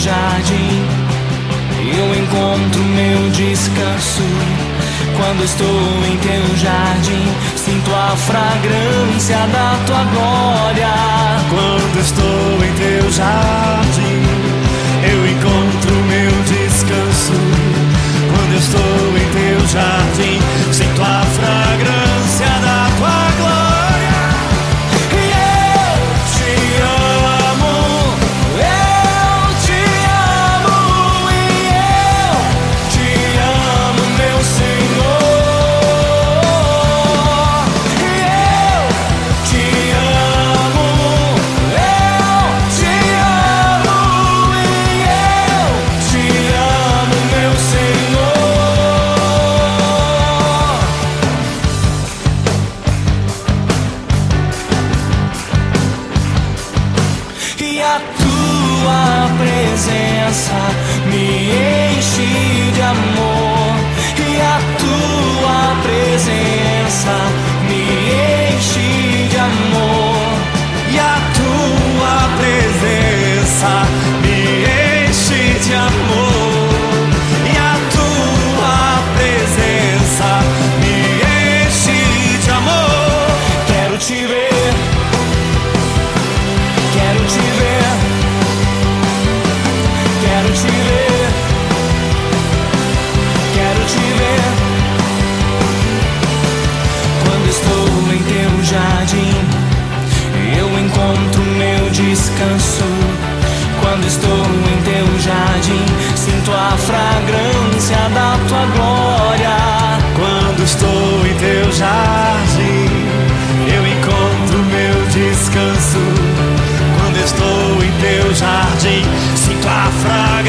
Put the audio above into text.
jardim. Eu encontro meu descanso quando estou em teu jardim. Sinto a fragrância da tua glória quando estou em teu jardim. is glória. Quando estou em teu jardim, eu encontro meu descanso. Quando estou em teu jardim, sinto a fraqueza.